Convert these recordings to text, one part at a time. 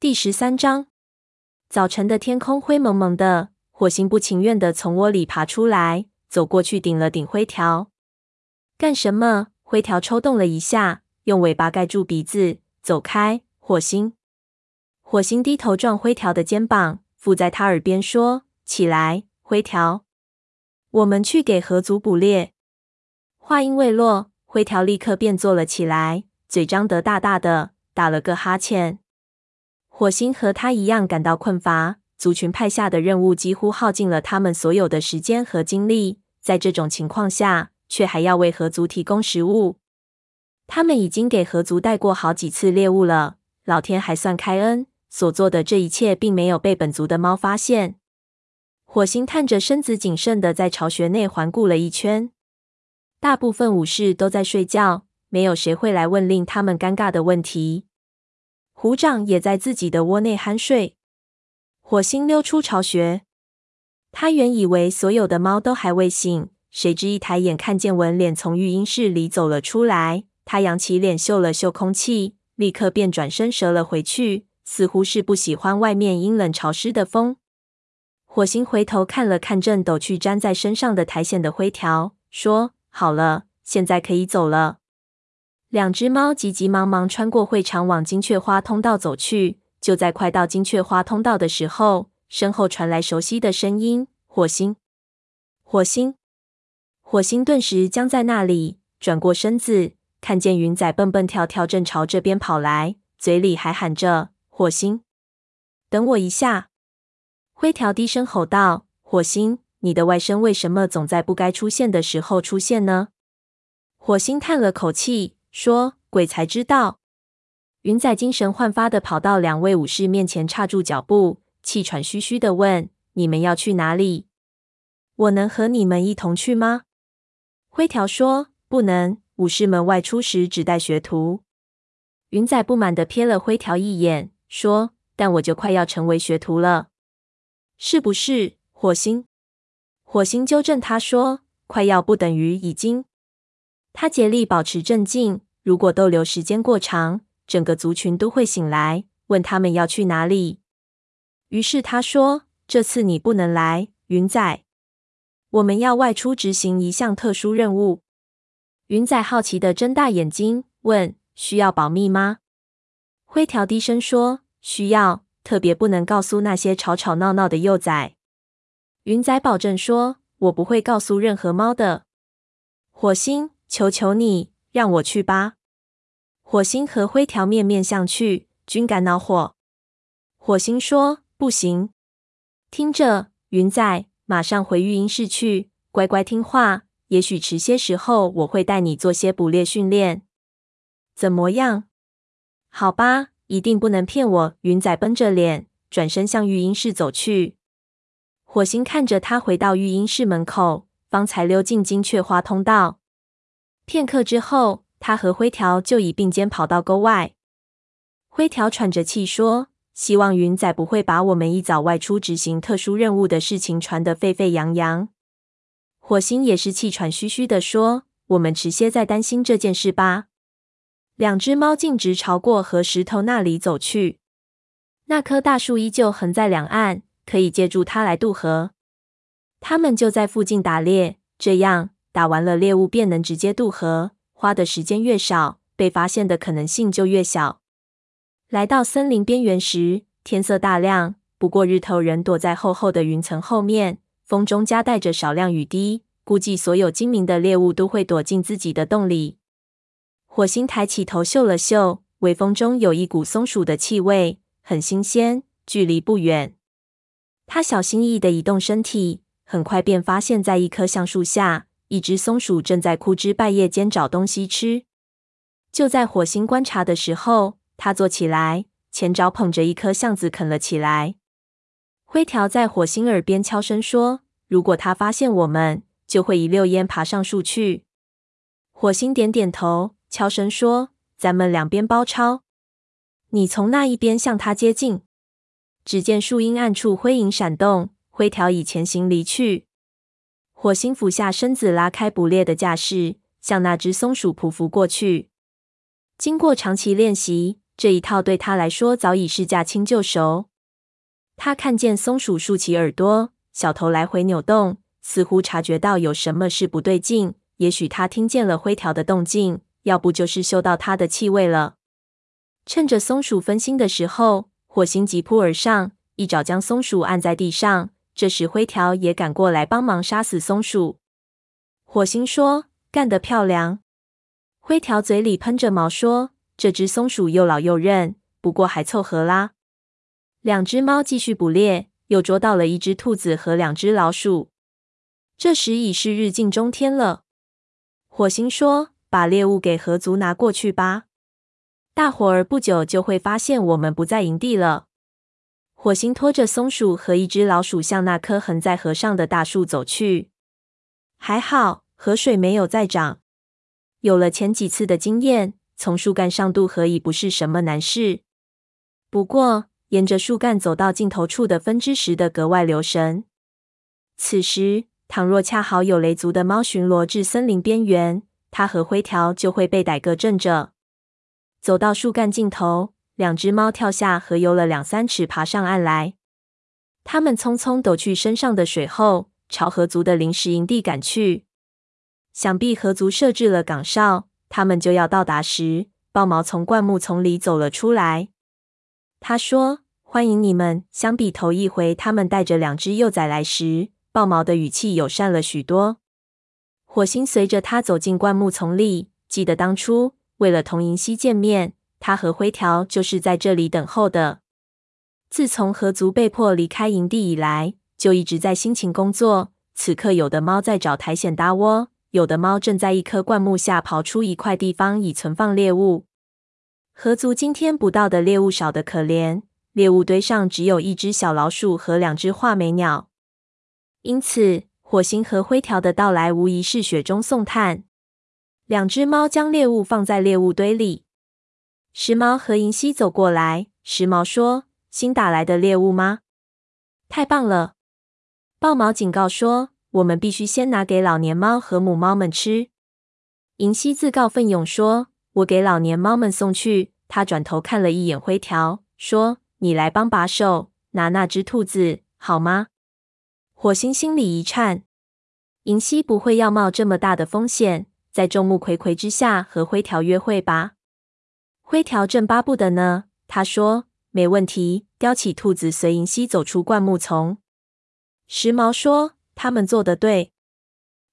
第十三章，早晨的天空灰蒙蒙的，火星不情愿地从窝里爬出来，走过去顶了顶灰条。干什么？灰条抽动了一下，用尾巴盖住鼻子，走开。火星，火星低头撞灰条的肩膀，附在他耳边说：“起来，灰条，我们去给河族捕猎。”话音未落，灰条立刻便坐了起来，嘴张得大大的，打了个哈欠。火星和他一样感到困乏，族群派下的任务几乎耗尽了他们所有的时间和精力。在这种情况下，却还要为河族提供食物。他们已经给河族带过好几次猎物了，老天还算开恩，所做的这一切并没有被本族的猫发现。火星探着身子，谨慎地在巢穴内环顾了一圈。大部分武士都在睡觉，没有谁会来问令他们尴尬的问题。虎掌也在自己的窝内酣睡。火星溜出巢穴，他原以为所有的猫都还未醒，谁知一抬眼看见文脸从育婴室里走了出来。他扬起脸嗅了嗅空气，立刻便转身折了回去，似乎是不喜欢外面阴冷潮湿的风。火星回头看了看正抖去粘在身上的苔藓的灰条，说：“好了，现在可以走了。”两只猫急急忙忙穿过会场，往金雀花通道走去。就在快到金雀花通道的时候，身后传来熟悉的声音：“火星，火星，火星！”顿时僵在那里，转过身子，看见云仔蹦蹦跳跳正朝这边跑来，嘴里还喊着：“火星，等我一下！”灰条低声吼道：“火星，你的外甥为什么总在不该出现的时候出现呢？”火星叹了口气。说：“鬼才知道。”云仔精神焕发的跑到两位武士面前，刹住脚步，气喘吁吁的问：“你们要去哪里？我能和你们一同去吗？”灰条说：“不能。武士们外出时只带学徒。”云仔不满的瞥了灰条一眼，说：“但我就快要成为学徒了，是不是？”火星，火星纠正他说：“快要不等于已经。”他竭力保持镇静。如果逗留时间过长，整个族群都会醒来，问他们要去哪里。于是他说：“这次你不能来，云仔。我们要外出执行一项特殊任务。”云仔好奇地睁大眼睛问：“需要保密吗？”灰条低声说：“需要，特别不能告诉那些吵吵闹闹的幼崽。”云仔保证说：“我不会告诉任何猫的。”火星。求求你，让我去吧！火星和灰条面面相觑，均感恼火。火星说：“不行，听着，云仔，马上回育婴室去，乖乖听话。也许迟些时候，我会带你做些捕猎训练。怎么样？好吧，一定不能骗我。”云仔绷着脸，转身向育婴室走去。火星看着他回到育婴室门口，方才溜进金雀花通道。片刻之后，他和灰条就已并肩跑到沟外。灰条喘着气说：“希望云仔不会把我们一早外出执行特殊任务的事情传得沸沸扬扬。”火星也是气喘吁吁地说：“我们迟些再担心这件事吧。”两只猫径直朝过河石头那里走去。那棵大树依旧横在两岸，可以借助它来渡河。他们就在附近打猎，这样。打完了猎物，便能直接渡河，花的时间越少，被发现的可能性就越小。来到森林边缘时，天色大亮，不过日头仍躲在厚厚的云层后面，风中夹带着少量雨滴，估计所有精明的猎物都会躲进自己的洞里。火星抬起头嗅了嗅，微风中有一股松鼠的气味，很新鲜，距离不远。他小心翼翼地移动身体，很快便发现，在一棵橡树下。一只松鼠正在枯枝败叶间找东西吃。就在火星观察的时候，它坐起来，前爪捧着一颗橡子啃了起来。灰条在火星耳边悄声说：“如果它发现我们，就会一溜烟爬上树去。”火星点点头，悄声说：“咱们两边包抄。你从那一边向它接近。”只见树荫暗处灰影闪动，灰条已前行离去。火星俯下身子，拉开捕猎的架势，向那只松鼠匍匐过去。经过长期练习，这一套对他来说早已是驾轻就熟。他看见松鼠竖起耳朵，小头来回扭动，似乎察觉到有什么事不对劲。也许他听见了灰条的动静，要不就是嗅到它的气味了。趁着松鼠分心的时候，火星急扑而上，一爪将松鼠按在地上。这时灰条也赶过来帮忙杀死松鼠。火星说：“干得漂亮！”灰条嘴里喷着毛说：“这只松鼠又老又韧，不过还凑合啦。”两只猫继续捕猎，又捉到了一只兔子和两只老鼠。这时已是日近中天了。火星说：“把猎物给河族拿过去吧，大伙儿不久就会发现我们不在营地了。”火星拖着松鼠和一只老鼠向那棵横在河上的大树走去。还好河水没有再涨。有了前几次的经验，从树干上渡河已不是什么难事。不过，沿着树干走到尽头处的分支时，得格外留神。此时，倘若恰好有雷族的猫巡逻至森林边缘，它和灰条就会被逮个正着。走到树干尽头。两只猫跳下河，游了两三尺，爬上岸来。它们匆匆抖去身上的水后，朝河族的临时营地赶去。想必河族设置了岗哨，他们就要到达时，豹毛从灌木丛里走了出来。他说：“欢迎你们。”相比头一回他们带着两只幼崽来时，豹毛的语气友善了许多。火星随着他走进灌木丛里，记得当初为了同银溪见面。他和灰条就是在这里等候的。自从河族被迫离开营地以来，就一直在辛勤工作。此刻，有的猫在找苔藓搭窝，有的猫正在一棵灌木下刨出一块地方以存放猎物。河族今天捕到的猎物少得可怜，猎物堆上只有一只小老鼠和两只画眉鸟。因此，火星和灰条的到来无疑是雪中送炭。两只猫将猎物放在猎物堆里。时髦和银溪走过来，时髦说：“新打来的猎物吗？太棒了！”豹毛警告说：“我们必须先拿给老年猫和母猫们吃。”银溪自告奋勇说：“我给老年猫们送去。”他转头看了一眼灰条，说：“你来帮把手，拿那只兔子好吗？”火星心里一颤，银溪不会要冒这么大的风险，在众目睽睽之下和灰条约会吧？灰条正巴不得呢。他说：“没问题。”叼起兔子，随银溪走出灌木丛。时髦说：“他们做得对。”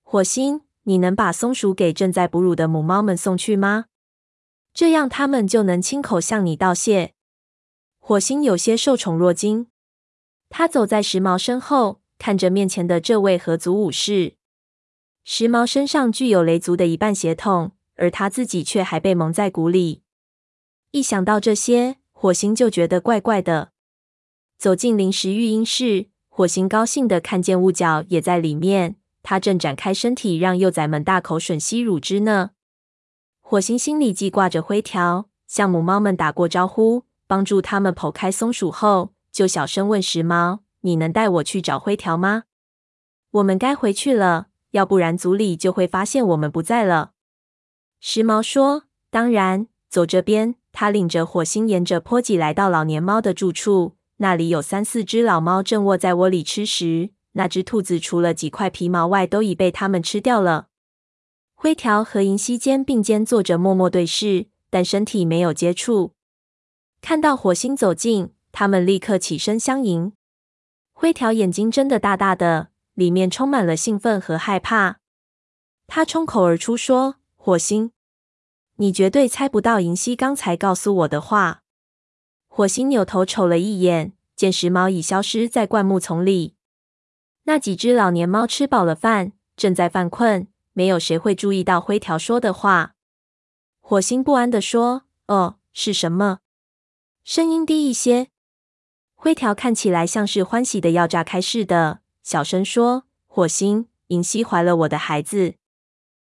火星，你能把松鼠给正在哺乳的母猫们送去吗？这样他们就能亲口向你道谢。火星有些受宠若惊。他走在时髦身后，看着面前的这位合族武士。时髦身上具有雷族的一半血统，而他自己却还被蒙在鼓里。一想到这些，火星就觉得怪怪的。走进临时育婴室，火星高兴地看见雾角也在里面，他正展开身体，让幼崽们大口吮吸乳汁呢。火星心里记挂着灰条，向母猫们打过招呼，帮助他们剖开松鼠后，就小声问时髦：“你能带我去找灰条吗？我们该回去了，要不然族里就会发现我们不在了。”时髦说：“当然，走这边。”他领着火星沿着坡脊来到老年猫的住处，那里有三四只老猫正卧在窝里吃食。那只兔子除了几块皮毛外，都已被它们吃掉了。灰条和银溪肩并肩坐着，默默对视，但身体没有接触。看到火星走近，他们立刻起身相迎。灰条眼睛睁得大大的，里面充满了兴奋和害怕。他冲口而出说：“火星。”你绝对猜不到银溪刚才告诉我的话。火星扭头瞅了一眼，见时髦已消失在灌木丛里。那几只老年猫吃饱了饭，正在犯困，没有谁会注意到灰条说的话。火星不安地说：“哦，是什么？”声音低一些。灰条看起来像是欢喜的要炸开似的，小声说：“火星，银溪怀了我的孩子。”